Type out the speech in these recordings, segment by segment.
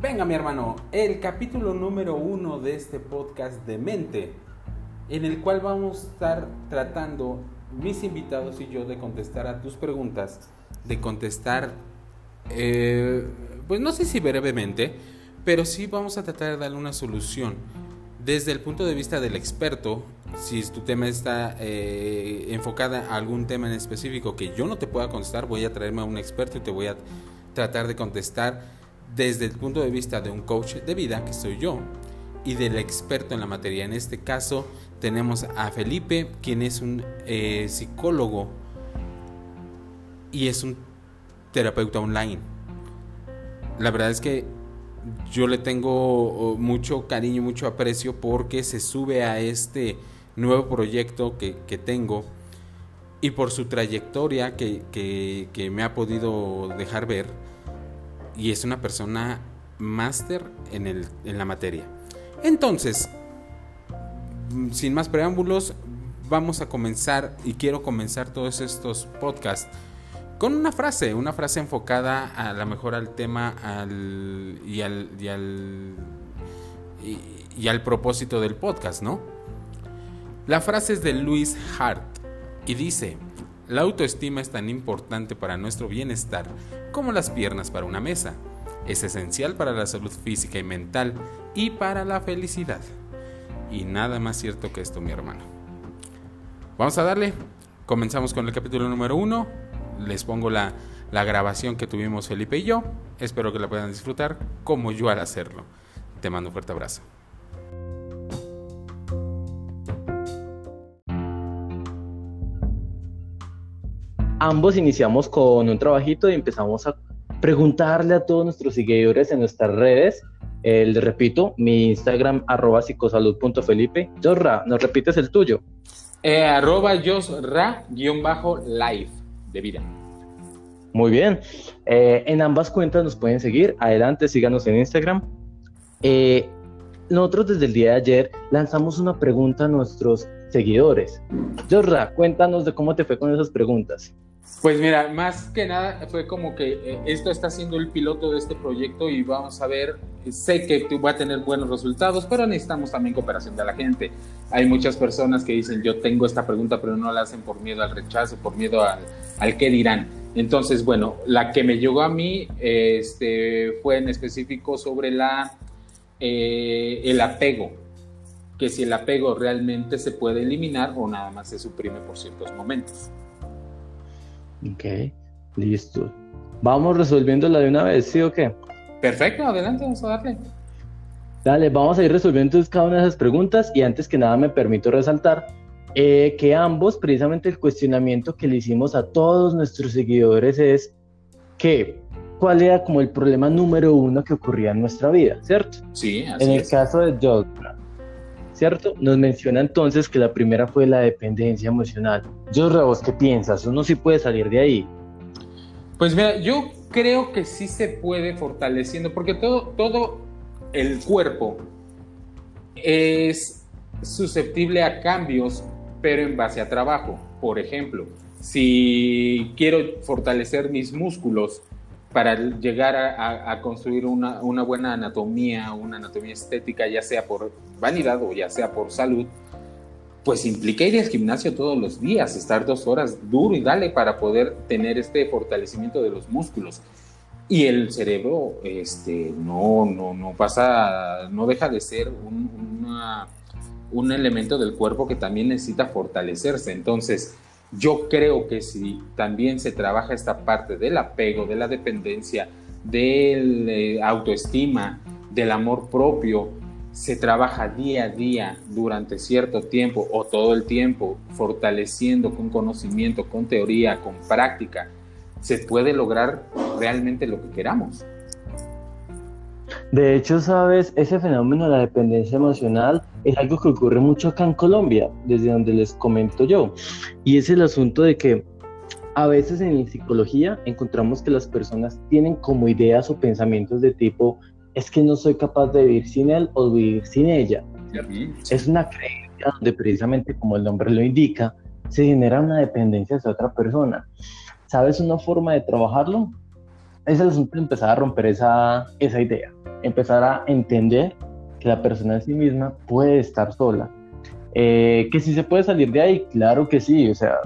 Venga mi hermano, el capítulo número uno de este podcast de mente, en el cual vamos a estar tratando mis invitados y yo de contestar a tus preguntas, de contestar, eh, pues no sé si brevemente, pero sí vamos a tratar de darle una solución. Desde el punto de vista del experto, si tu tema está eh, enfocada a algún tema en específico que yo no te pueda contestar, voy a traerme a un experto y te voy a tratar de contestar desde el punto de vista de un coach de vida, que soy yo, y del experto en la materia. En este caso tenemos a Felipe, quien es un eh, psicólogo y es un terapeuta online. La verdad es que yo le tengo mucho cariño, mucho aprecio porque se sube a este nuevo proyecto que, tengo y por su trayectoria que, me ha podido dejar ver y es una persona máster en, en la materia. Entonces, sin más preámbulos, vamos a comenzar y quiero comenzar todos estos podcasts con una frase, una frase enfocada a lo mejor al tema al, y, al, y, al, y, al propósito del podcast, ¿no? La frase es de Luis Hart y dice, la autoestima es tan importante para nuestro bienestar como las piernas para una mesa. Es esencial para la salud física y mental y para la felicidad. Y nada más cierto que esto, mi hermano. Vamos a darle. Comenzamos con el capítulo número uno les pongo la, grabación que tuvimos Felipe y yo. Espero que la puedan disfrutar como yo al hacerlo. Te mando un fuerte abrazo. Ambos iniciamos con un trabajito y empezamos a preguntarle a todos nuestros seguidores en nuestras redes. El, repito, mi Instagram arroba psicosalud.felipe. Josra, ¿nos repites el tuyo? Eh, arroba Josra guion bajo live de vida. Muy bien. Eh, en ambas cuentas nos pueden seguir. Adelante, síganos en Instagram. Eh, nosotros desde el día de ayer lanzamos una pregunta a nuestros seguidores. Jorra, cuéntanos de cómo te fue con esas preguntas. Pues mira, más que nada fue como que eh, esto está siendo el piloto de este proyecto y vamos a ver, sé que va a tener buenos resultados, pero necesitamos también cooperación de la gente. Hay muchas personas que dicen, yo tengo esta pregunta, pero no la hacen por miedo al rechazo, por miedo al, al qué dirán. Entonces, bueno, la que me llegó a mí este, fue en específico sobre la, eh, el apego, que si el apego realmente se puede eliminar o nada más se suprime por ciertos momentos. Ok, listo. Vamos resolviéndola de una vez, ¿sí o qué? Perfecto, adelante, vamos a darle. Dale, vamos a ir resolviendo cada una de esas preguntas y antes que nada me permito resaltar eh, que ambos, precisamente el cuestionamiento que le hicimos a todos nuestros seguidores es que cuál era como el problema número uno que ocurría en nuestra vida, ¿cierto? Sí, así En el caso de Josra, ¿cierto? Nos menciona entonces que la primera fue la dependencia emocional. Josra, ¿vos qué piensas? ¿Uno sí puede salir de ahí? Pues mira, yo creo que sí se puede fortaleciendo, porque todo, todo el cuerpo es susceptible a cambios pero en base a trabajo. Por ejemplo, si quiero fortalecer mis músculos para llegar a, construir una, buena anatomía, una anatomía estética, ya sea por vanidad o ya sea por salud, pues implica ir al gimnasio todos los días, estar dos horas duro y dale para poder tener este fortalecimiento de los músculos. Y el cerebro, este, no, no, no pasa, no deja de ser un elemento del cuerpo que también necesita fortalecerse. Entonces, yo creo que si también se trabaja esta parte del apego, de la dependencia, del eh, autoestima, del amor propio, se trabaja día a día durante cierto tiempo o todo el tiempo, fortaleciendo con conocimiento, con teoría, con práctica, se puede lograr realmente lo que queramos. De hecho, sabes, ese fenómeno de la dependencia emocional es algo que ocurre mucho acá en Colombia, desde donde les comento yo. Y es el asunto de que a veces en la psicología encontramos que las personas tienen como ideas o pensamientos de tipo, es que no soy capaz de vivir sin él o vivir sin ella. Es una creencia donde precisamente como el nombre lo indica, se genera una dependencia hacia otra persona. ¿Sabes una forma de trabajarlo? es el asunto de empezar a romper esa, esa idea, empezar a entender que la persona en sí misma puede estar sola. Eh, que si se puede salir de ahí, claro que sí, o sea,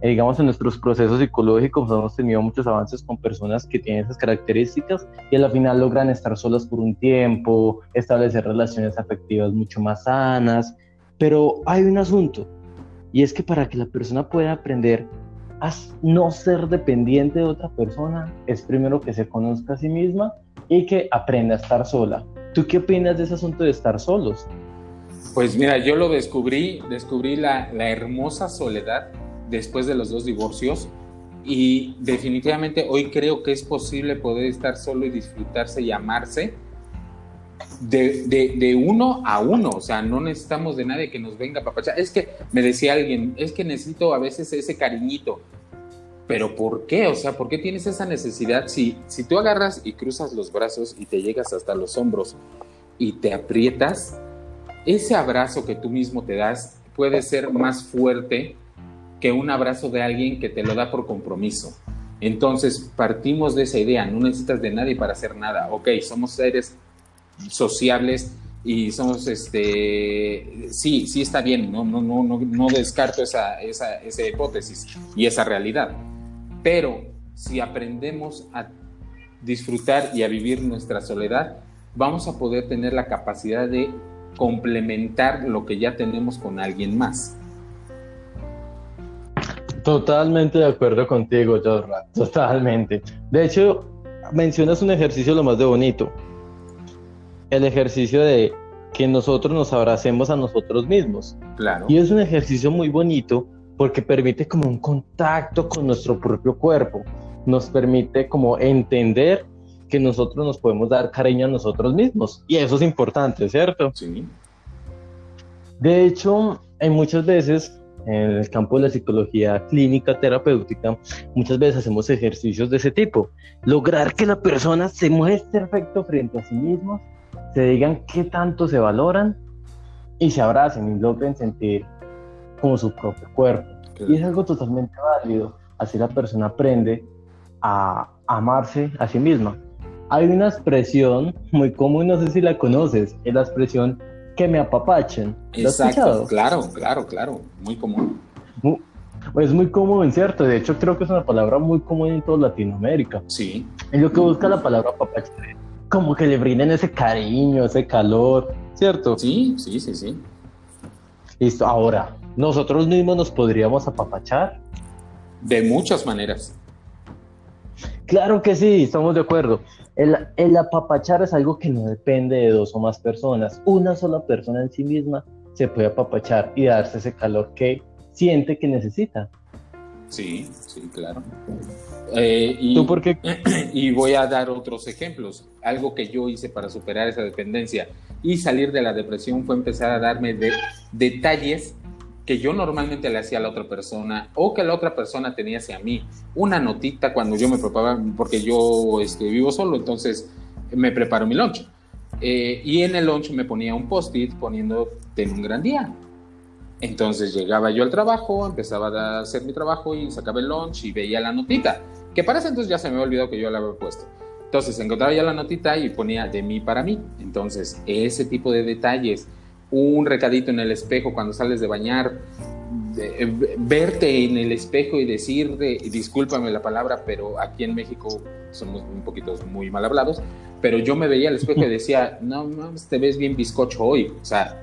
eh, digamos en nuestros procesos psicológicos hemos tenido muchos avances con personas que tienen esas características y a la final logran estar solas por un tiempo, establecer relaciones afectivas mucho más sanas, pero hay un asunto y es que para que la persona pueda aprender a no ser dependiente de otra persona, es primero que se conozca a sí misma y que aprenda a estar sola. ¿Tú qué opinas de ese asunto de estar solos? Pues mira, yo lo descubrí, descubrí la, la hermosa soledad después de los dos divorcios y definitivamente hoy creo que es posible poder estar solo y disfrutarse y amarse de, de, uno a uno, o sea, no necesitamos de nadie que nos venga a papachar. Es que me decía alguien, es que necesito a veces ese cariñito, pero ¿por qué? O sea, ¿por qué tienes esa necesidad? Si, si tú agarras y cruzas los brazos y te llegas hasta los hombros y te aprietas, ese abrazo que tú mismo te das puede ser más fuerte que un abrazo de alguien que te lo da por compromiso. Entonces, partimos de esa idea, no necesitas de nadie para hacer nada. Ok, somos seres sociables y somos, este, sí, sí está bien, no, no, no, no, descarto esa, esa, esa hipótesis y esa realidad. Pero si aprendemos a disfrutar y a vivir nuestra soledad, vamos a poder tener la capacidad de complementar lo que ya tenemos con alguien más. Totalmente de acuerdo contigo, Jorra. Totalmente. De hecho, mencionas un ejercicio lo más de bonito el ejercicio de que nosotros nos abracemos a nosotros mismos. Claro. Y es un ejercicio muy bonito porque permite como un contacto con nuestro propio cuerpo. Nos permite como entender que nosotros nos podemos dar cariño a nosotros mismos. Y eso es importante, ¿cierto? Sí. De hecho, hay muchas veces en el campo de la psicología clínica terapéutica, muchas veces hacemos ejercicios de ese tipo. Lograr que la persona se muestre perfecto frente a sí misma se digan qué tanto se valoran y se abracen y logren sentir como su propio cuerpo. Y es algo totalmente válido. Así la persona aprende a amarse a sí misma. Hay una expresión muy común, no sé si la conoces, es la expresión que me apapachen. ¿Lo Exacto, claro, claro, claro, muy común. es muy común, ¿cierto? De hecho, creo que es una palabra muy común en toda Latinoamérica. Sí. Es lo que busca la palabra apapachen como que le brinden ese cariño, ese calor, ¿cierto? Sí, sí, sí, sí. Listo, ahora, ¿nosotros mismos nos podríamos apapachar? De muchas maneras. Claro que sí, estamos de acuerdo. El, el, apapachar es algo que no depende de dos o más personas. Una sola persona en sí misma se puede apapachar y darse ese calor que siente que necesita. Sí, sí, claro. Eh, y, ¿Tú por qué? Y voy a dar otros ejemplos. Algo que yo hice para superar esa dependencia y salir de la depresión fue empezar a darme de, detalles que yo normalmente le hacía a la otra persona o que la otra persona tenía hacia mí. Una notita cuando yo me preparaba, porque yo este, vivo solo, entonces me preparo mi lunch. Eh, y en el lunch me ponía un post-it poniendo ten un gran día entonces llegaba yo al trabajo, empezaba a hacer mi trabajo y sacaba el lunch y veía la notita, que para ese entonces ya se me había olvidado que yo la había puesto. Entonces encontraba ya la notita y ponía de mí para mí. Entonces ese tipo de detalles, un recadito en el espejo cuando sales de bañar, verte en el espejo y decirte, discúlpame la palabra, pero aquí en México somos un poquito muy mal hablados, pero yo me veía al espejo y decía, no, no, te ves bien bizcocho hoy, o sea,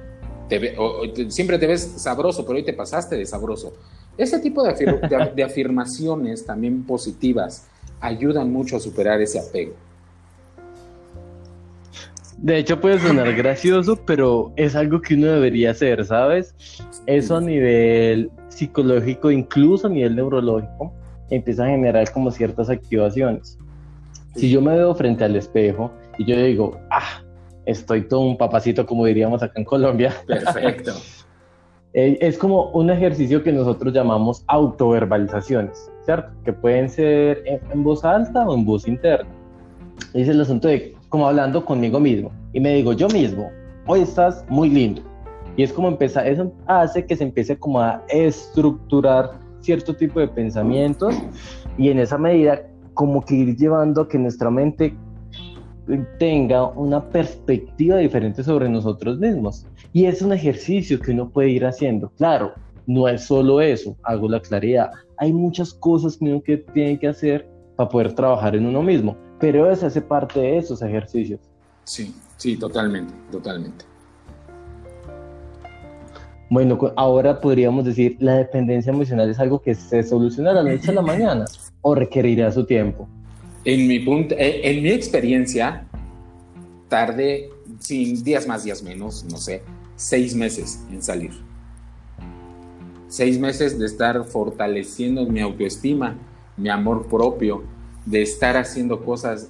siempre te ves sabroso, pero hoy te pasaste de sabroso. Ese tipo de, afirmaciones también positivas ayudan mucho a superar ese apego. De hecho puede sonar gracioso, pero es algo que uno debería hacer, ¿sabes? Eso a nivel psicológico, incluso a nivel neurológico, empieza a generar como ciertas activaciones. Si yo me veo frente al espejo y yo digo, ah, estoy todo un papacito, como diríamos acá en Colombia. Perfecto. Eh, es como un ejercicio que nosotros llamamos autoverbalizaciones, ¿cierto? Que pueden ser en, voz alta o en voz interna. Es el asunto de como hablando conmigo mismo. Y me digo yo mismo, hoy estás muy lindo. Y es como empezar, eso hace que se empiece como a estructurar cierto tipo de pensamientos y en esa medida como que ir llevando a que nuestra mente tenga una perspectiva diferente sobre nosotros mismos. Y es un ejercicio que uno puede ir haciendo. Claro, no es solo eso, hago la claridad. Hay muchas cosas que uno que tiene que hacer para poder trabajar en uno mismo, pero eso hace parte de esos ejercicios. Sí, sí, totalmente, totalmente. Bueno, ahora podríamos decir, la dependencia emocional es algo que se soluciona a la noche a la mañana o requerirá su tiempo. En mi, punto, eh, en mi experiencia, tarde, sin días más, días menos, no sé, seis meses en salir. Seis meses de estar fortaleciendo mi autoestima, mi amor propio, de estar haciendo cosas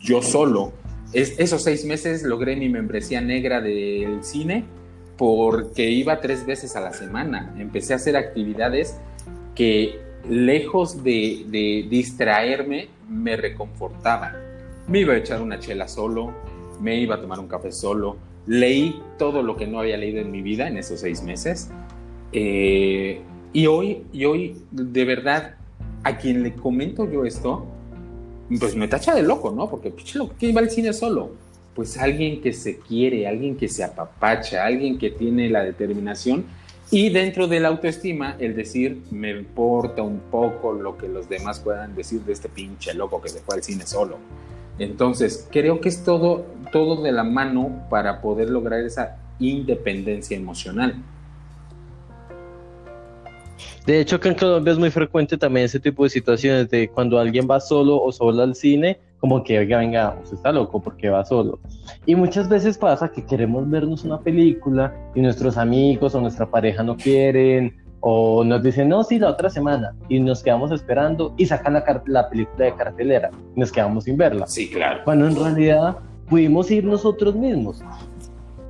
yo solo. Es, esos seis meses logré mi membresía negra del cine porque iba tres veces a la semana. Empecé a hacer actividades que lejos de, distraerme, me reconfortaban. Me iba a echar una chela solo, me iba a tomar un café solo, leí todo lo que no había leído en mi vida en esos seis meses. Eh, y hoy, y hoy, de verdad, a quien le comento yo esto, pues me tacha de loco, ¿no? Porque, ¿quién va al cine solo? pues alguien que se quiere, alguien que se apapacha, alguien que tiene la determinación y dentro de la autoestima el decir me importa un poco lo que los demás puedan decir de este pinche loco que se fue al cine solo. Entonces, creo que es todo, todo de la mano para poder lograr esa independencia emocional. De hecho, que en Colombia es muy frecuente también ese tipo de situaciones de cuando alguien va solo o sola al cine, como que, oiga, venga, usted está loco porque va solo. Y muchas veces pasa que queremos vernos una película y nuestros amigos o nuestra pareja no quieren o nos dicen, no, sí, la otra semana. Y nos quedamos esperando y sacan la, la película de cartelera y nos quedamos sin verla. Sí, claro. Cuando en realidad pudimos ir nosotros mismos.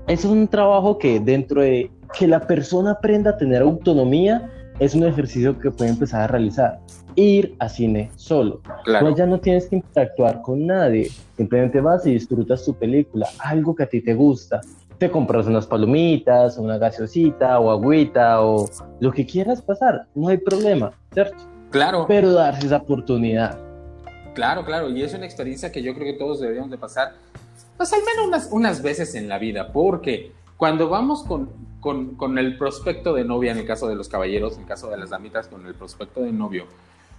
es un trabajo que dentro de que la persona aprenda a tener autonomía, es un ejercicio que puede empezar a realizar ir a cine solo. Claro. ya no tienes que interactuar con nadie, simplemente vas y disfrutas tu película, algo que a ti te gusta. Te compras unas palomitas, una gaseosita o agüita o lo que quieras pasar, no hay problema, ¿cierto? Claro. Pero darse esa oportunidad. Claro, claro, y es una experiencia que yo creo que todos deberíamos de pasar, pues al menos unas, unas veces en la vida, porque cuando vamos con, con, con, el prospecto de novia, en el caso de los caballeros, en el caso de las damitas, con el prospecto de novio,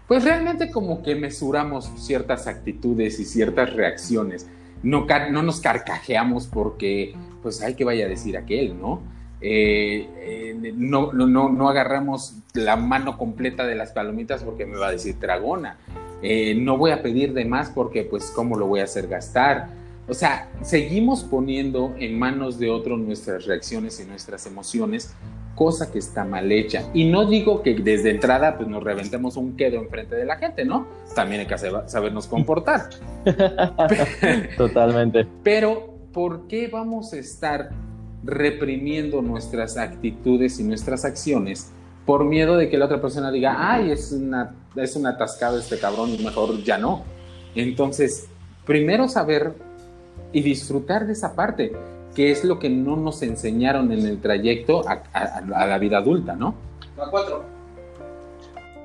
pues realmente como que mesuramos ciertas actitudes y ciertas reacciones. No, no nos carcajeamos porque, pues, hay que vaya a decir aquel, ¿no? Eh, eh, no, no, no, agarramos la mano completa de las palomitas porque me va a decir dragona. Eh, no voy a pedir de más porque, pues, ¿cómo lo voy a hacer gastar? O sea, seguimos poniendo en manos de otro nuestras reacciones y nuestras emociones cosa que está mal hecha. Y no digo que desde entrada pues nos reventemos un quedo enfrente de la gente, ¿no? También hay que sabernos comportar. Totalmente. Pero, ¿por qué vamos a estar reprimiendo nuestras actitudes y nuestras acciones por miedo de que la otra persona diga, ay, es una, es un atascado este cabrón y mejor ya no? Entonces, primero saber y disfrutar de esa parte que es lo que no nos enseñaron en el trayecto a, la vida adulta, ¿no? A cuatro.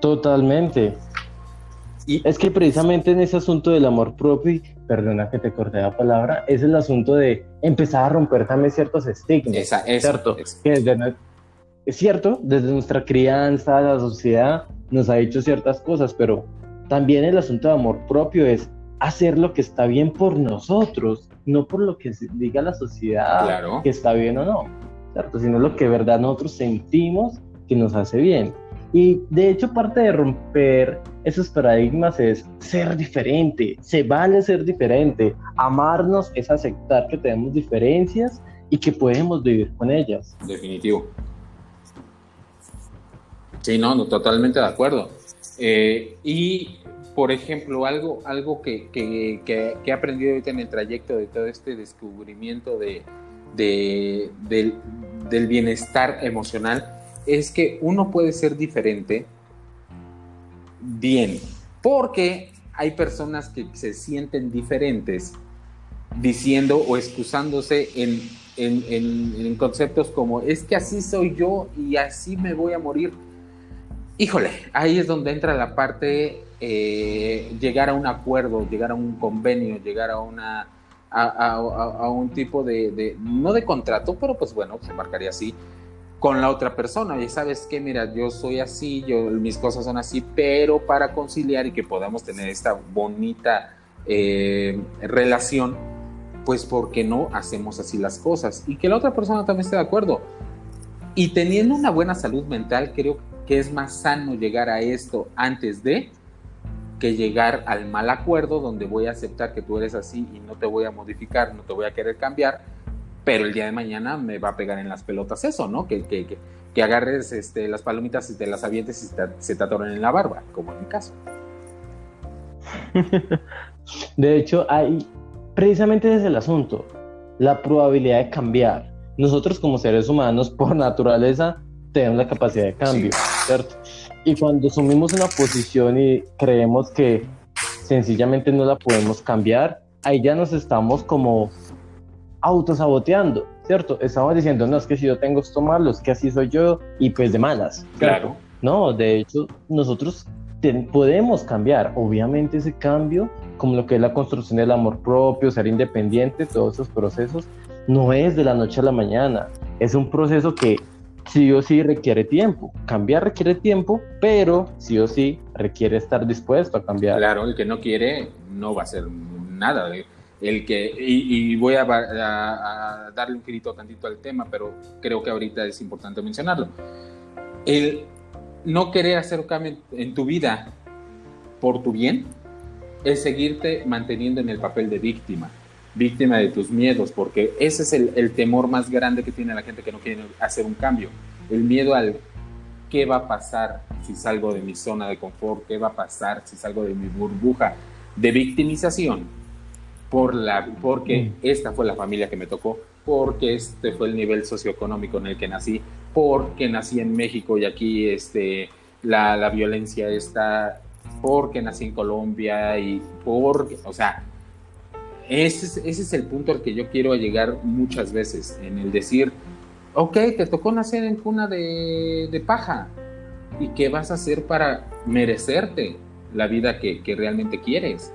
Totalmente. Y es que precisamente en ese asunto del amor propio, perdona que te corté la palabra, es el asunto de empezar a romper también ciertos estigmas. Esa, es ¿cierto? es cierto, desde nuestra crianza, la sociedad nos ha dicho ciertas cosas, pero también el asunto de amor propio es hacer lo que está bien por nosotros, no por lo que diga la sociedad que está bien o no, ¿cierto? sino lo que de verdad nosotros sentimos que nos hace bien. Y de hecho parte de romper esos paradigmas es ser diferente, se vale ser diferente, amarnos es aceptar que tenemos diferencias y que podemos vivir con ellas. Definitivo. Sí, no, no totalmente de acuerdo. Eh, y por ejemplo, algo, algo que, he aprendido ahorita en el trayecto de todo este descubrimiento de, del, bienestar emocional es que uno puede ser diferente bien, porque hay personas que se sienten diferentes diciendo o excusándose en, en conceptos como es que así soy yo y así me voy a morir Híjole, ahí es donde entra la parte eh, llegar a un acuerdo, llegar a un convenio, llegar a una a, un tipo de, no de contrato, pero pues bueno, se marcaría así con la otra persona. Y sabes que, mira, yo soy así, yo mis cosas son así, pero para conciliar y que podamos tener esta bonita eh, relación, pues ¿por qué no hacemos así las cosas? Y que la otra persona también esté de acuerdo. Y teniendo una buena salud mental, creo que es más sano llegar a esto antes de que llegar al mal acuerdo donde voy a aceptar que tú eres así y no te voy a modificar, no te voy a querer cambiar, pero el día de mañana me va a pegar en las pelotas eso, ¿no? Que, que, que, agarres este, las palomitas y te las avientes y se te atoren en la barba, como en mi caso. De hecho, hay precisamente desde el asunto, la probabilidad de cambiar. Nosotros como seres humanos, por naturaleza, tenemos la capacidad de cambio, ¿cierto? Y cuando asumimos una posición y creemos que sencillamente no la podemos cambiar, ahí ya nos estamos como autosaboteando, ¿cierto? Estamos diciendo, no, es que si yo tengo esto malo, es que así soy yo, y pues de malas. Claro. No, de hecho, nosotros podemos cambiar. Obviamente ese cambio, como lo que es la construcción del amor propio, ser independiente, todos esos procesos, no es de la noche a la mañana. Es un proceso que sí o sí requiere tiempo. Cambiar requiere tiempo, pero sí o sí requiere estar dispuesto a cambiar. Claro, el que no quiere no va a hacer nada. El que, y, voy a, darle un grito tantito al tema, pero creo que ahorita es importante mencionarlo. El no querer hacer cambio en tu vida por tu bien es seguirte manteniendo en el papel de víctima, víctima de tus miedos, porque ese es el, temor más grande que tiene la gente que no quiere hacer un cambio, el miedo al qué va a pasar si salgo de mi zona de confort, qué va a pasar si salgo de mi burbuja de victimización, por la, porque mm. esta fue la familia que me tocó, porque este fue el nivel socioeconómico en el que nací, porque nací en México y aquí este, la, la violencia está, porque nací en Colombia y porque, o sea, ese es, ese es el punto al que yo quiero llegar muchas veces, en el decir, ok, te tocó nacer en cuna de, de paja, ¿y qué vas a hacer para merecerte la vida que, que realmente quieres?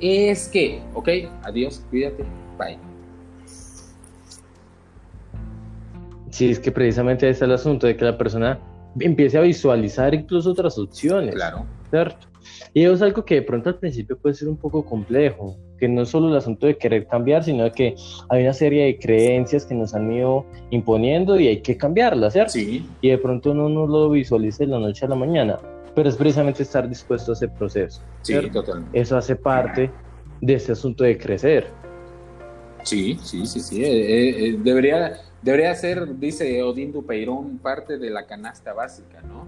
Es que, ok, adiós, cuídate, bye. Sí, es que precisamente ese es el asunto de que la persona empiece a visualizar incluso otras opciones. Claro. ¿Cierto? Y eso es algo que de pronto al principio puede ser un poco complejo, que no es solo el asunto de querer cambiar, sino que hay una serie de creencias que nos han ido imponiendo y hay que cambiarlas, ¿cierto? Sí. Y de pronto uno no lo visualiza de la noche a la mañana, pero es precisamente estar dispuesto a ese proceso. Sí, totalmente. Eso hace parte de ese asunto de crecer. Sí, sí, sí, sí. Eh, eh, eh, debería Debería ser, dice Odín Dupeirón, parte de la canasta básica, ¿no?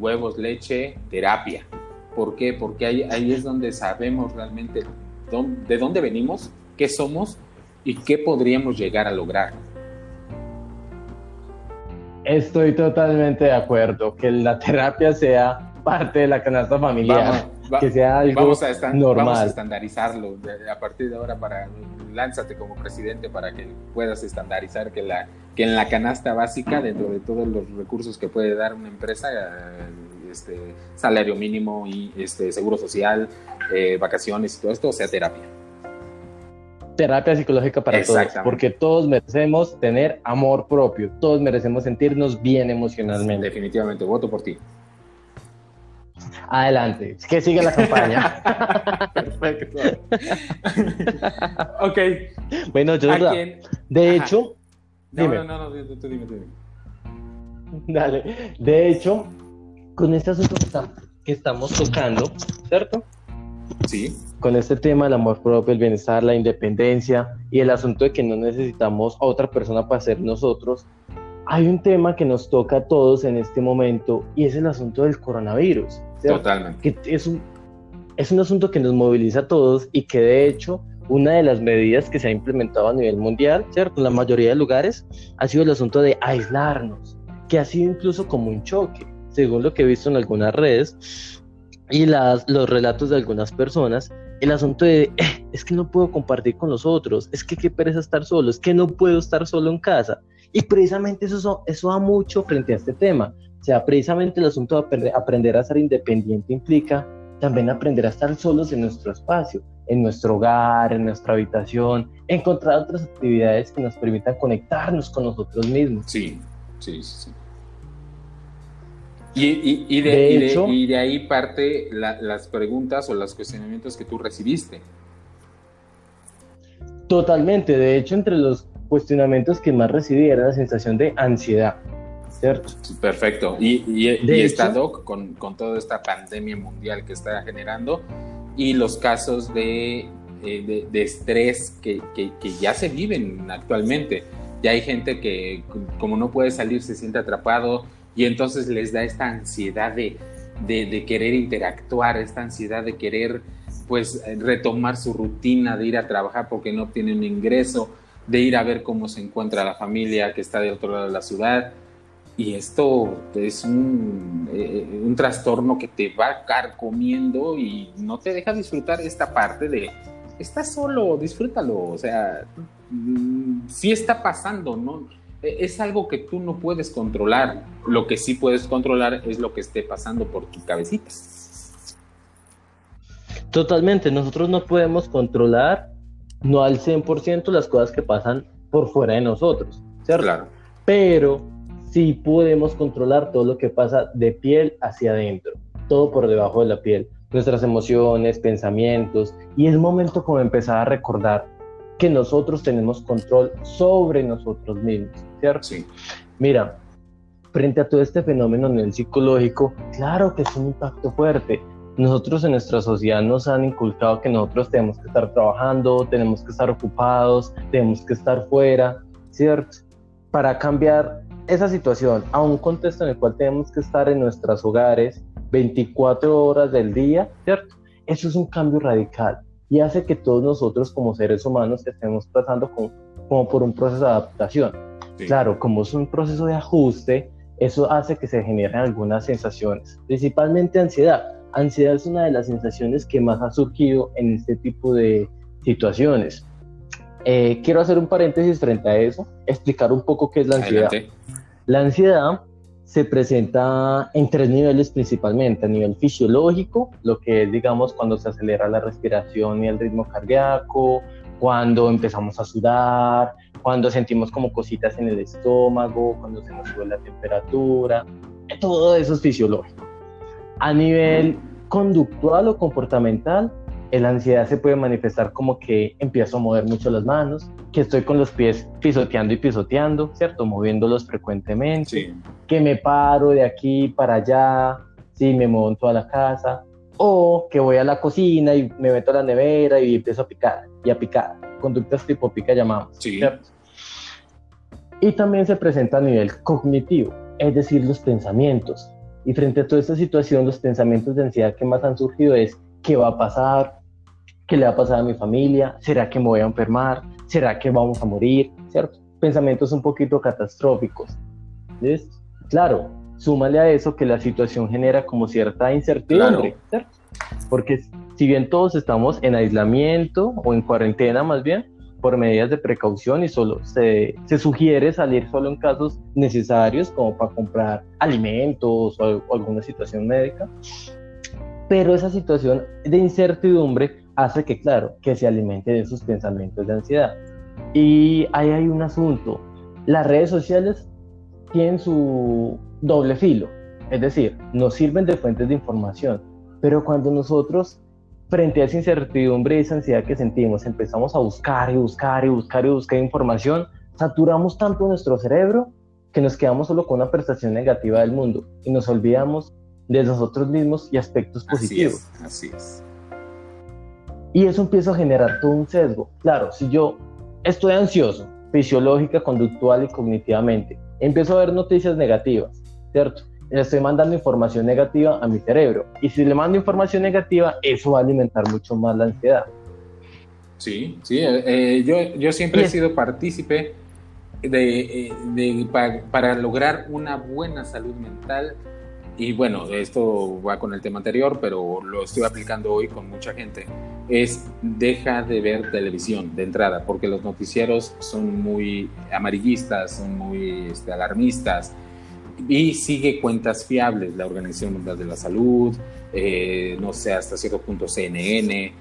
Huevos, leche, terapia. ¿Por qué? Porque ahí, ahí es donde sabemos realmente de dónde venimos, qué somos y qué podríamos llegar a lograr. Estoy totalmente de acuerdo, que la terapia sea parte de la canasta familiar que sea algo vamos a normal. Vamos a estandarizarlo a partir de ahora para lánzate como presidente para que puedas estandarizar que la que en la canasta básica dentro de todos los recursos que puede dar una empresa este salario mínimo y este seguro social eh, vacaciones y todo esto sea terapia terapia psicológica para todos, porque todos merecemos tener amor propio, todos merecemos sentirnos bien emocionalmente. Definitivamente, voto por ti. Adelante, que sigue la campaña. Perfecto. ok. Bueno, yo de hecho, no, no, no, no, tú dime, dime. Dale. De hecho, con este asunto que estamos tocando, ¿cierto? Sí. Con este tema del amor propio, el bienestar, la independencia y el asunto de que no necesitamos a otra persona para ser nosotros, hay un tema que nos toca a todos en este momento y es el asunto del coronavirus. Totalmente. Que es un, es un asunto que nos moviliza a todos y que de hecho una de las medidas que se ha implementado a nivel mundial, ¿cierto? En la mayoría de lugares ha sido el asunto de aislarnos, que ha sido incluso como un choque, según lo que he visto en algunas redes y las, los relatos de algunas personas, el asunto eh, es que no puedo compartir con los otros, es que qué pereza estar solo, es que no puedo estar solo en casa. Y precisamente eso, eso va mucho frente a este tema, O sea, precisamente el asunto de aprender, aprender a ser independiente implica también aprender a estar solos en nuestro espacio, en nuestro hogar, en nuestra habitación, encontrar otras actividades que nos permitan conectarnos con nosotros mismos. Sí, sí, sí. Y, de, ahí parte las preguntas o los cuestionamientos que tú recibiste. Totalmente, de hecho entre los cuestionamientos que más recibí era la sensación de ansiedad, ¿cierto? Perfecto. Y, y, está Doc con, toda esta pandemia mundial que está generando y los casos de, eh, de, estrés que, que, ya se viven actualmente. Ya hay gente que como no puede salir se siente atrapado y entonces les da esta ansiedad de, de, querer interactuar, esta ansiedad de querer pues retomar su rutina, de ir a trabajar porque no obtienen ingreso, de ir a ver cómo se encuentra la familia que está de otro lado de la ciudad. Y esto es un, eh, un trastorno que te va carcomiendo y no te deja disfrutar esta parte de, estás solo, disfrútalo, o sea, mm, sí está pasando, ¿no? E, es algo que tú no puedes controlar. Lo que sí puedes controlar es lo que esté pasando por tu cabecita. Totalmente, nosotros no podemos controlar, no al 100% las cosas que pasan por fuera de nosotros, ¿cierto? Claro. Pero sí podemos controlar todo lo que pasa de piel hacia adentro, todo por debajo de la piel, nuestras emociones, pensamientos, y es momento como empezar a recordar que nosotros tenemos control sobre nosotros mismos, ¿cierto? Sí. Mira, frente a todo este fenómeno en el psicológico, claro que es un impacto fuerte. Nosotros en nuestra sociedad nos han inculcado que nosotros tenemos que estar trabajando, tenemos que estar ocupados, tenemos que estar fuera, ¿cierto? Para cambiar esa situación a un contexto en el cual tenemos que estar en nuestros hogares 24 horas del día, ¿cierto? Eso es un cambio radical y hace que todos nosotros como seres humanos estemos pasando como por un proceso de adaptación. Claro, como es un proceso de ajuste, eso hace que se generen algunas sensaciones, principalmente ansiedad. Ansiedad es una de las sensaciones que más ha surgido en este tipo de situaciones. Eh, quiero hacer un paréntesis frente a eso, explicar un poco qué es la ansiedad. La ansiedad se presenta en tres niveles principalmente, a nivel fisiológico, lo que es, digamos, cuando se acelera la respiración y el ritmo cardíaco, cuando empezamos a sudar, cuando sentimos como cositas en el estómago, cuando se nos sube la temperatura, todo eso es fisiológico. A nivel conductual o comportamental, la ansiedad se puede manifestar como que empiezo a mover mucho las manos, que estoy con los pies pisoteando y pisoteando, ¿cierto? Moviéndolos frecuentemente, que me paro de aquí para allá, sí, me muevo en toda la casa, o que voy a la cocina y me meto a la nevera y empiezo a picar y a picar. Conductas tipo pica llamamos, ¿cierto? Y también se presenta a nivel cognitivo, es decir, los pensamientos. Y frente a toda esta situación, los pensamientos de ansiedad que más han surgido es qué va a pasar, qué le va a pasar a mi familia, será que me voy a enfermar, será que vamos a morir, ¿cierto? Pensamientos un poquito catastróficos. ¿Listo? Claro, súmale a eso que la situación genera como cierta incertidumbre, ¿cierto? Porque si bien todos estamos en aislamiento o en cuarentena más bien, por medidas de precaución y solo se, se sugiere salir solo en casos necesarios como para comprar alimentos o, o alguna situación médica, pero esa situación de incertidumbre hace que, claro, que se alimente de sus pensamientos de ansiedad. Y ahí hay un asunto. Las redes sociales tienen su doble filo, es decir, nos sirven de fuentes de información, pero cuando nosotros, frente a esa incertidumbre y esa ansiedad que sentimos, empezamos a buscar y buscar y buscar y buscar información, saturamos tanto nuestro cerebro que nos quedamos solo con una percepción negativa del mundo y nos olvidamos de nosotros mismos y aspectos positivos. Así es, así es. Y eso empieza a generar todo un sesgo. Claro, si yo estoy ansioso, fisiológica, conductual y cognitivamente, empiezo a ver noticias negativas, ¿cierto? Le estoy mandando información negativa a mi cerebro. Y si le mando información negativa, eso va a alimentar mucho más la ansiedad. Sí, sí. Eh, eh, yo, yo siempre he sido partícipe de, eh, de para lograr una buena salud mental y bueno, esto va con el tema anterior, pero lo estoy aplicando hoy con mucha gente, es deja de ver televisión de entrada, porque los noticieros son muy amarillistas, son muy este, alarmistas, y sigue cuentas fiables, la Organización Mundial de la Salud, eh, no sé, hasta cierto punto CNN,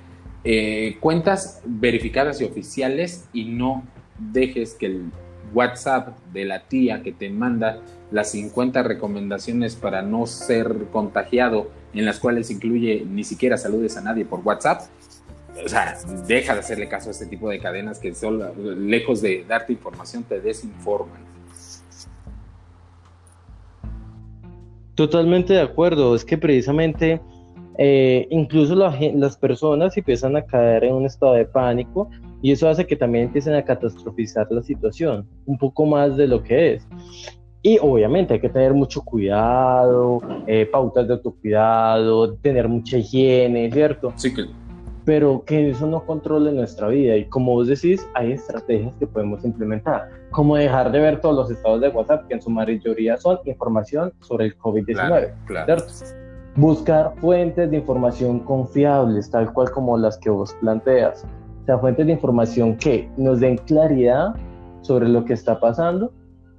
eh, cuentas verificadas y oficiales y no dejes que el WhatsApp de la tía que te manda las 50 recomendaciones para no ser contagiado, en las cuales incluye ni siquiera saludes a nadie por WhatsApp. O sea, deja de hacerle caso a este tipo de cadenas que son, lejos de darte información, te desinforman. Totalmente de acuerdo, es que precisamente eh, incluso las personas empiezan a caer en un estado de pánico y eso hace que también empiecen a catastrofizar la situación, un poco más de lo que es. Y obviamente hay que tener mucho cuidado, eh, pautas de autocuidado, tener mucha higiene, ¿cierto? Sí, que... Pero que eso no controle nuestra vida. Y como vos decís, hay estrategias que podemos implementar, como dejar de ver todos los estados de WhatsApp, que en su mayoría son información sobre el COVID-19, ¿cierto? Buscar fuentes de información confiables, tal cual como las que vos planteas. O sea, fuentes de información que nos den claridad sobre lo que está pasando,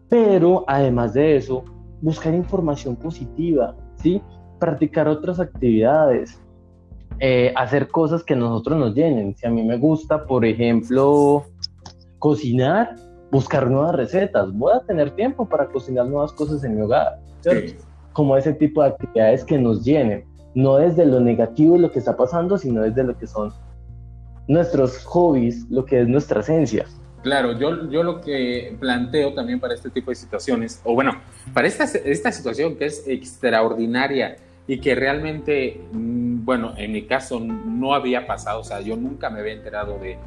pero además de eso, buscar información positiva, ¿sí? Practicar otras actividades, eh, hacer cosas que a nosotros nos llenen. Si a mí me gusta, por ejemplo, cocinar, buscar nuevas recetas, voy a tener tiempo para cocinar nuevas cosas en mi hogar. ¿cierto? como ese tipo de actividades que nos llenen, no desde lo negativo lo que está pasando, sino desde lo que son nuestros hobbies, lo que es nuestra esencia. Claro, yo, yo lo que planteo también para este tipo de situaciones, o bueno, para esta, esta situación que es extraordinaria y que realmente, mm, bueno, en mi caso no había pasado, o sea, yo nunca me había enterado de,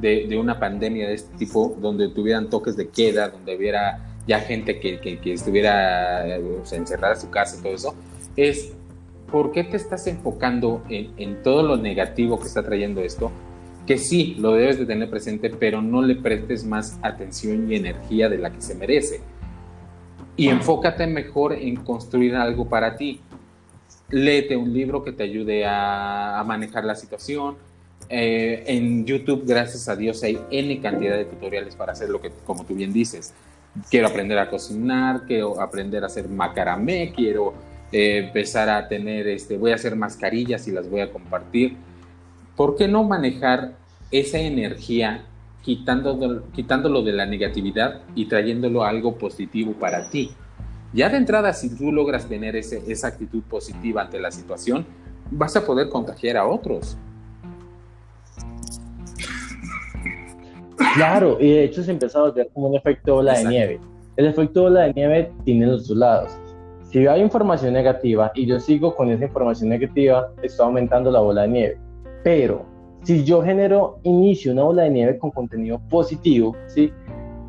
de, de una pandemia de este tipo, donde tuvieran toques de queda, donde hubiera ya gente que, que, estuviera encerrada en su casa y todo eso, es ¿por qué te estás enfocando en, en, todo lo negativo que está trayendo esto? Que sí, lo debes de tener presente, pero no le prestes más atención y energía de la que se merece. Y enfócate mejor en construir algo para ti. Léete un libro que te ayude a, a manejar la situación. Eh, en YouTube, gracias a Dios, hay N cantidad de tutoriales para hacer lo que, como tú bien dices, quiero aprender a cocinar, quiero aprender a hacer macaramé, quiero eh, empezar a tener, este, voy a hacer mascarillas y las voy a compartir. ¿Por qué no manejar esa energía quitándolo, quitándolo de la negatividad y trayéndolo a algo positivo para ti? Ya de entrada, si tú logras tener ese, esa actitud positiva ante la situación, vas a poder contagiar a otros. Claro, y de hecho se empieza a ver como un efecto ola de nieve. El efecto ola de nieve tiene los dos lados. Si hay información negativa y yo sigo con esa información negativa, está aumentando la bola de nieve. Pero si yo genero, inicio una bola de nieve con contenido positivo, ¿sí?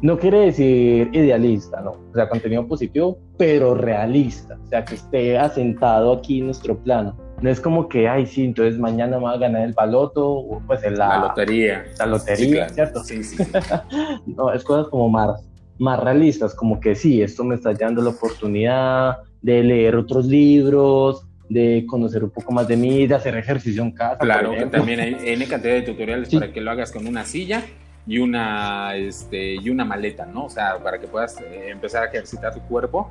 No quiere decir idealista, ¿no? O sea, contenido positivo, pero realista. O sea, que esté asentado aquí en nuestro plano no es como que, ay, sí, entonces mañana me va a ganar el baloto, o pues la, la lotería. La lotería, ¿cierto? Sí, sí. no, es cosas como más, más realistas, como que sí, esto me está dando la oportunidad de leer otros libros, de conocer un poco más de mí, de hacer ejercicio en casa. Claro, que también hay N cantidad de tutoriales para que lo hagas con una silla y una, este, y una maleta, ¿no? O sea, para que puedas eh, empezar a ejercitar tu cuerpo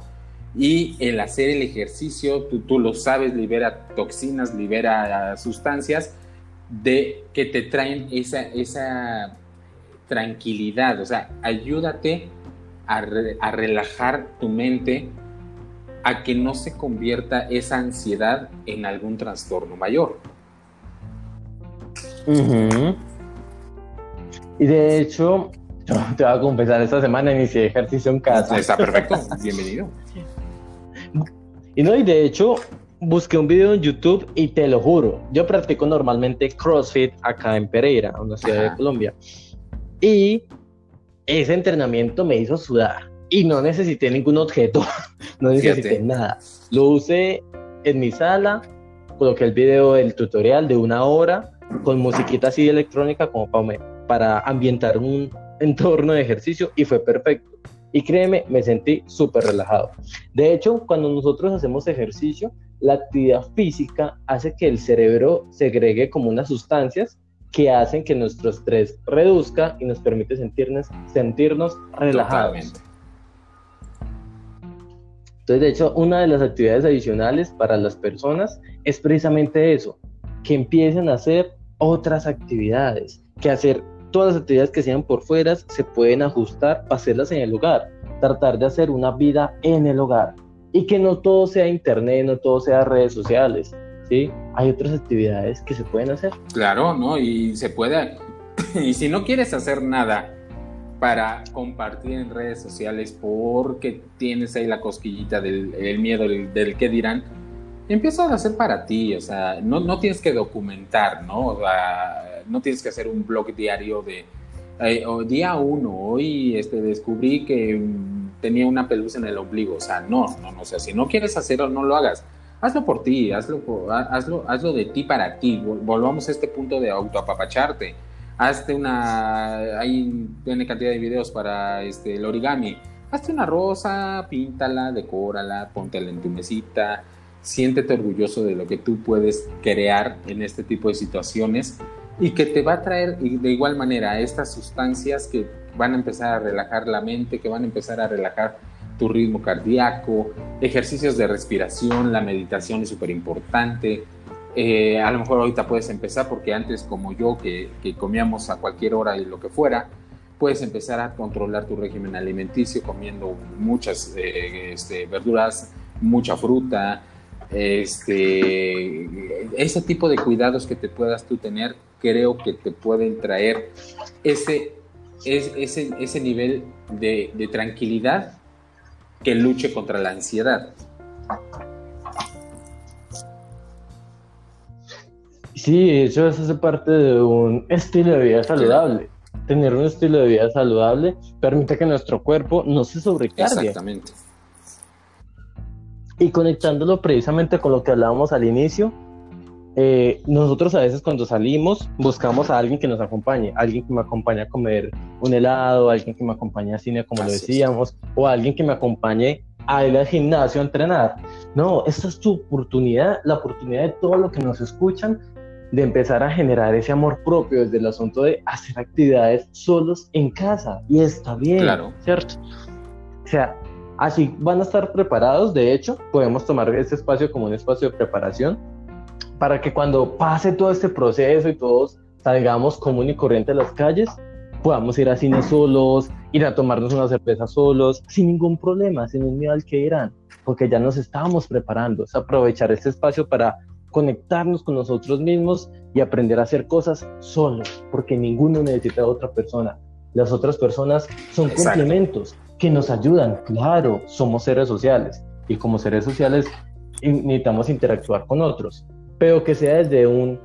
y el hacer el ejercicio, tú, tú lo sabes, libera toxinas, libera sustancias de que te traen esa, esa tranquilidad, o sea, ayúdate a, a, relajar tu mente a que no se convierta esa ansiedad en algún trastorno mayor. Y de hecho, te voy a confesar, esta semana inicié ejercicio en casa. Está perfecto, bienvenido. Y no, y de hecho, busqué un video en YouTube y te lo juro, yo practico normalmente CrossFit acá en Pereira, una ciudad de Colombia. Y ese entrenamiento me hizo sudar y no necesité ningún objeto, no necesité nada. Lo usé en mi sala, coloqué el video del tutorial de una hora con musiquita así electrónica como para, para ambientar un entorno de ejercicio y fue perfecto. Y créeme, me sentí súper relajado. De hecho, cuando nosotros hacemos ejercicio, la actividad física hace que el cerebro segregue como unas sustancias que hacen que nuestro estrés reduzca y nos permite sentirnos, sentirnos relajados. Entonces, de hecho, una de las actividades adicionales para las personas es precisamente eso, que empiecen a hacer otras actividades, que hacer todas las actividades que sean por fuera se pueden ajustar para hacerlas en el hogar, tratar de hacer una vida en el hogar y que no todo sea internet, no todo sea redes sociales, ¿sí? Hay otras actividades que se pueden hacer. Claro, ¿no? Y se puede, y si no quieres hacer nada para compartir en redes sociales porque tienes ahí la cosquillita del miedo del, que dirán, empieza a hacer para ti, o sea, no, no tienes que documentar, ¿no? O sea, no tienes que hacer un blog diario de eh, día uno, hoy este, descubrí que mm, tenía una pelusa en el ombligo, o sea, no, no, no, o sea, si no quieres hacerlo, no lo hagas. Hazlo por ti, hazlo, hazlo, hazlo de ti para ti. Volvamos a este punto de autoapapacharte hazte una, hay tiene cantidad de videos para este, el origami, hazte una rosa, píntala, decórala, póntela en tu mesita, siéntete orgulloso de lo que tú puedes crear en este tipo de situaciones y que te va a traer de igual manera estas sustancias que van a empezar a relajar la mente, que van a empezar a relajar tu ritmo cardíaco, ejercicios de respiración, la meditación es súper importante, eh, a lo mejor ahorita puedes empezar porque antes como yo que, comíamos a cualquier hora y lo que fuera, puedes empezar a controlar tu régimen alimenticio comiendo muchas eh, este, verduras, mucha fruta, este, ese tipo de cuidados que te puedas tú tener, creo que te pueden traer ese, ese, ese nivel de, de tranquilidad que luche contra la ansiedad. Sí, eso hace parte de un estilo de vida saludable. Tener un estilo de vida saludable permite que nuestro cuerpo no se sobrecargue. Exactamente. Y conectándolo precisamente con lo que hablábamos al inicio, eh, nosotros a veces cuando salimos buscamos a alguien que nos acompañe, alguien que me acompañe a comer un helado, alguien que me acompañe a cine como lo decíamos, o alguien que me acompañe a ir al gimnasio a entrenar. No, esta es tu oportunidad, la oportunidad de todo lo que nos escuchan de empezar a generar ese amor propio desde el asunto de hacer actividades solos en casa. Y está bien, claro. ¿cierto? O sea, así van a estar preparados. De hecho, podemos tomar este espacio como un espacio de preparación para que cuando pase todo este proceso y todos salgamos común y corriente a las calles, podamos ir a cine solos, ir a tomarnos una cerveza solos, sin ningún problema, sin un miedo al que irán, porque ya nos estábamos preparando. Es aprovechar este espacio para conectarnos con nosotros mismos y aprender a hacer cosas solos, porque ninguno necesita a otra persona. Las otras personas son complementos que nos ayudan. Claro, somos seres sociales y como seres sociales necesitamos interactuar con otros, pero que sea desde un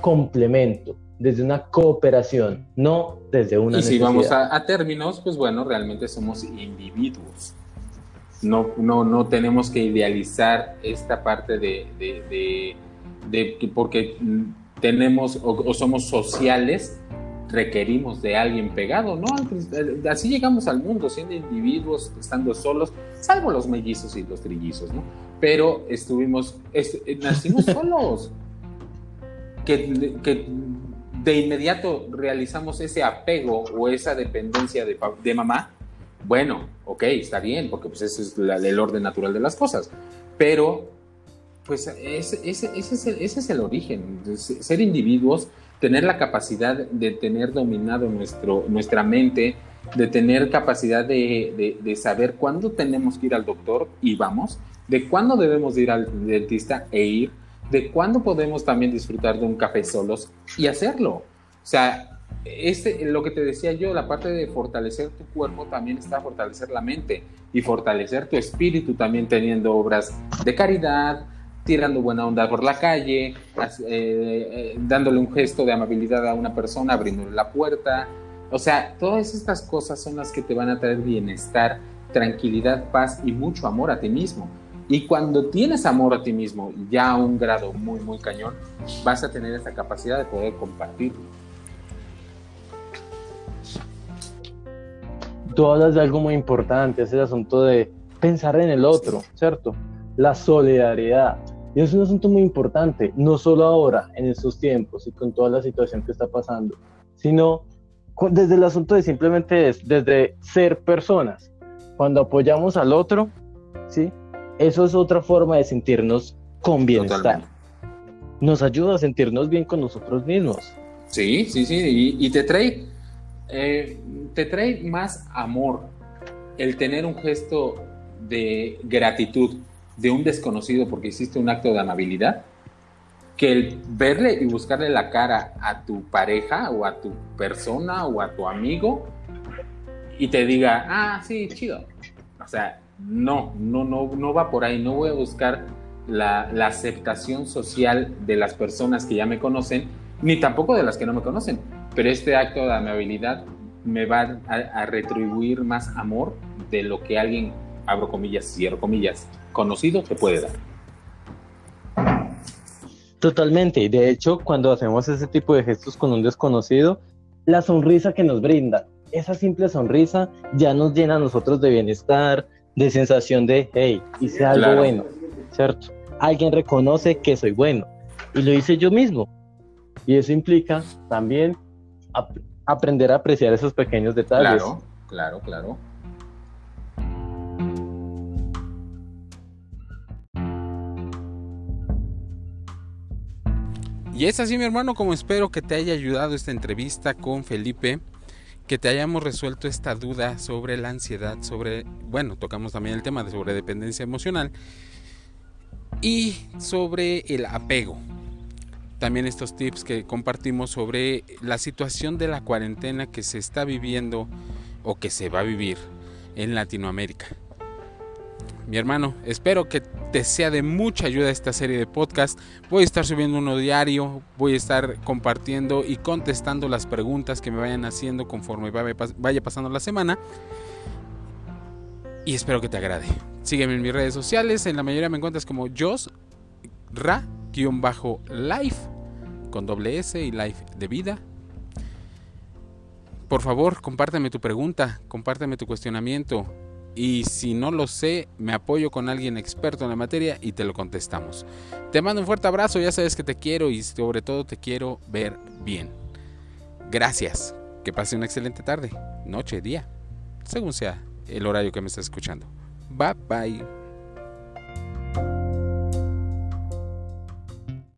complemento, desde una cooperación, no desde una... Y si vamos a, términos, pues bueno, realmente somos individuos. No, no, no tenemos que idealizar esta parte de, de, de, porque tenemos o, somos sociales, requerimos de alguien pegado, ¿no? Así llegamos al mundo, siendo individuos, estando solos, salvo los mellizos y los trillizos, ¿no? Pero estuvimos, nacimos solos. Que, que, de inmediato realizamos ese apego o esa dependencia de, de mamá, bueno, ok, está bien, porque pues ese es el orden natural de las cosas, pero pues ese, ese, es, el, ese es el origen, ser individuos, tener la capacidad de tener dominado nuestro, nuestra mente, de tener capacidad de, de, saber cuándo tenemos que ir al doctor y vamos, de cuándo debemos ir al dentista e ir, de cuándo podemos también disfrutar de un café solos y hacerlo. O sea, este, lo que te decía yo, la parte de fortalecer tu cuerpo también está fortalecer la mente y fortalecer tu espíritu también teniendo obras de caridad, tirando buena onda por la calle, eh, eh, dándole un gesto de amabilidad a una persona, abriéndole la puerta. O sea, todas estas cosas son las que te van a traer bienestar, tranquilidad, paz y mucho amor a ti mismo. Y cuando tienes amor a ti mismo, ya a un grado muy, muy cañón, vas a tener esa capacidad de poder compartirlo. tú hablas de algo muy importante, es el asunto de pensar en el otro, ¿cierto? La solidaridad. Y es un asunto muy importante, no solo ahora, en estos tiempos y con toda la situación que está pasando, sino desde el asunto de simplemente es, desde ser personas. Cuando apoyamos al otro, ¿sí? eso es otra forma de sentirnos con bienestar. Nos ayuda a sentirnos bien con nosotros mismos. Sí, sí, sí, y, te trae, eh, te trae más amor el tener un gesto de gratitud de un desconocido porque hiciste un acto de amabilidad que el verle y buscarle la cara a tu pareja o a tu persona o a tu amigo y te diga, ah, sí, chido. O sea, no, no, no, no va por ahí. No voy a buscar la, aceptación social de las personas que ya me conocen, ni tampoco de las que no me conocen. Pero este acto de amabilidad me va a, a retribuir más amor de lo que alguien, abro comillas, cierro comillas, conocido te puede dar. Totalmente, y de hecho cuando hacemos ese tipo de gestos con un desconocido, la sonrisa que nos brinda, esa simple sonrisa ya nos llena a nosotros de bienestar, de sensación de, hey, hice algo bueno, ¿cierto? Alguien reconoce que soy bueno y lo hice yo mismo. Y eso implica también aprender a apreciar esos pequeños detalles. Claro, claro, claro. Y es así, mi hermano, como espero que te haya ayudado esta entrevista con Felipe, que te hayamos resuelto esta duda sobre la ansiedad, sobre, bueno, tocamos también el tema de sobre dependencia emocional y sobre el apego. También estos tips que compartimos sobre la situación de la cuarentena que se está viviendo o que se va a vivir en Latinoamérica mi hermano. Espero que te sea de mucha ayuda esta serie de podcast. Voy a estar subiendo uno diario, voy a estar compartiendo y contestando las preguntas que me vayan haciendo conforme vaya pasando la semana. Y espero que te agrade. Sígueme en mis redes sociales, en la mayoría me encuentras como Jos Ra-Life con doble S y Life de vida. Por favor, compárteme tu pregunta, compárteme tu cuestionamiento y si no lo sé, me apoyo con alguien experto en la materia y te lo contestamos. Te mando un fuerte abrazo, ya sabes que te quiero y sobre todo te quiero ver bien. Gracias, que pase una excelente tarde, noche, día, según sea el horario que me estés escuchando. Bye bye.